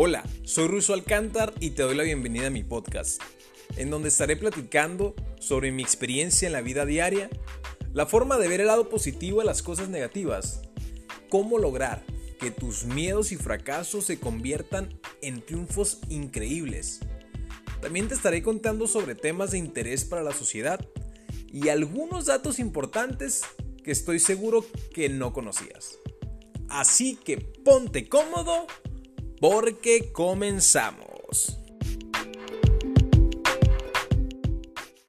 Hola, soy Russo Alcántar y te doy la bienvenida a mi podcast, en donde estaré platicando sobre mi experiencia en la vida diaria, la forma de ver el lado positivo a las cosas negativas, cómo lograr que tus miedos y fracasos se conviertan en triunfos increíbles. También te estaré contando sobre temas de interés para la sociedad y algunos datos importantes que estoy seguro que no conocías. Así que ponte cómodo porque comenzamos.